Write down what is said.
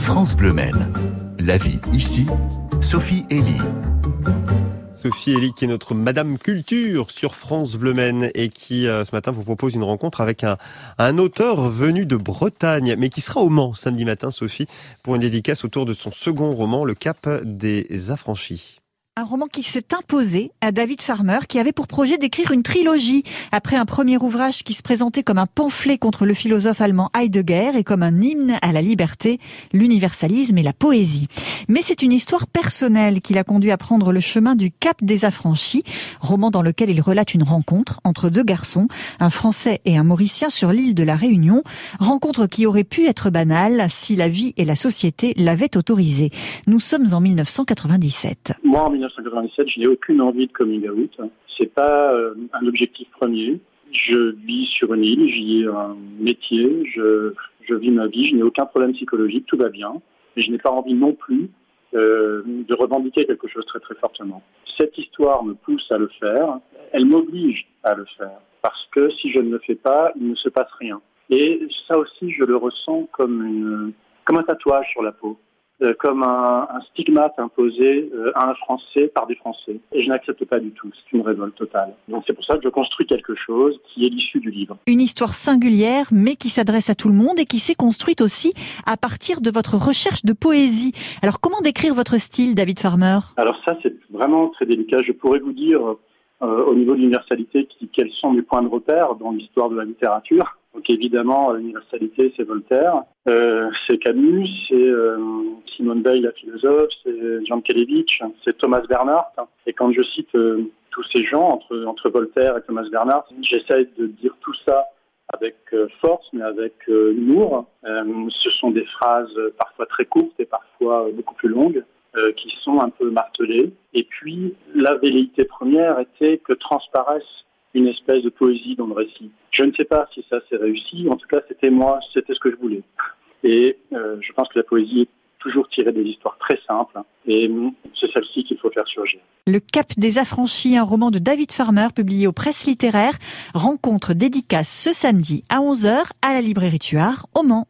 France Bleu Maine. La vie ici, Sophie Elie. Sophie Elie qui est notre Madame Culture sur France Bleu Maine et qui euh, ce matin vous propose une rencontre avec un, un auteur venu de Bretagne mais qui sera au Mans samedi matin Sophie pour une dédicace autour de son second roman Le Cap des Affranchis. Un roman qui s'est imposé à David Farmer, qui avait pour projet d'écrire une trilogie après un premier ouvrage qui se présentait comme un pamphlet contre le philosophe allemand Heidegger et comme un hymne à la liberté, l'universalisme et la poésie. Mais c'est une histoire personnelle qui l'a conduit à prendre le chemin du Cap des Affranchis, roman dans lequel il relate une rencontre entre deux garçons, un Français et un Mauricien sur l'île de la Réunion, rencontre qui aurait pu être banale si la vie et la société l'avaient autorisée. Nous sommes en 1997. Moi, en 1997, je n'ai aucune envie de coming out. C'est pas euh, un objectif premier. Je vis sur une île, j'y ai un métier, je, je vis ma vie, je n'ai aucun problème psychologique, tout va bien. Mais je n'ai pas envie non plus euh, de revendiquer quelque chose très très fortement. Cette histoire me pousse à le faire, elle m'oblige à le faire, parce que si je ne le fais pas, il ne se passe rien. Et ça aussi, je le ressens comme, une, comme un tatouage sur la peau. Euh, comme un, un, stigmate imposé euh, à un Français par des Français. Et je n'accepte pas du tout. C'est une révolte totale. Donc c'est pour ça que je construis quelque chose qui est l'issue du livre. Une histoire singulière, mais qui s'adresse à tout le monde et qui s'est construite aussi à partir de votre recherche de poésie. Alors comment décrire votre style, David Farmer? Alors ça, c'est vraiment très délicat. Je pourrais vous dire euh, au niveau de l'universalité quels sont mes points de repère dans l'histoire de la littérature. Donc évidemment, l'universalité, c'est Voltaire, euh, c'est Camus, c'est euh, Simone Veil, la philosophe, c'est Jean Kelevich, c'est Thomas Bernhardt. Et quand je cite euh, tous ces gens, entre, entre Voltaire et Thomas Bernhardt, j'essaie de dire tout ça avec euh, force, mais avec euh, humour. ce sont des phrases parfois très courtes et parfois beaucoup plus longues. qui sont un peu martelées. Et puis, la velléité première était que transparaisse une espèce de poésie dans le récit. Je ne sais pas si ça s'est réussi, en tout cas c'était moi, c'était ce que je voulais. Et euh, je pense que la poésie est toujours tirée des histoires très simples, et c'est celle-ci qu'il faut faire surgir. Le Cap des Affranchis, un roman de David Farmer publié aux presses littéraires, rencontre dédicace ce samedi à 11h à la librairie Tuard au Mans.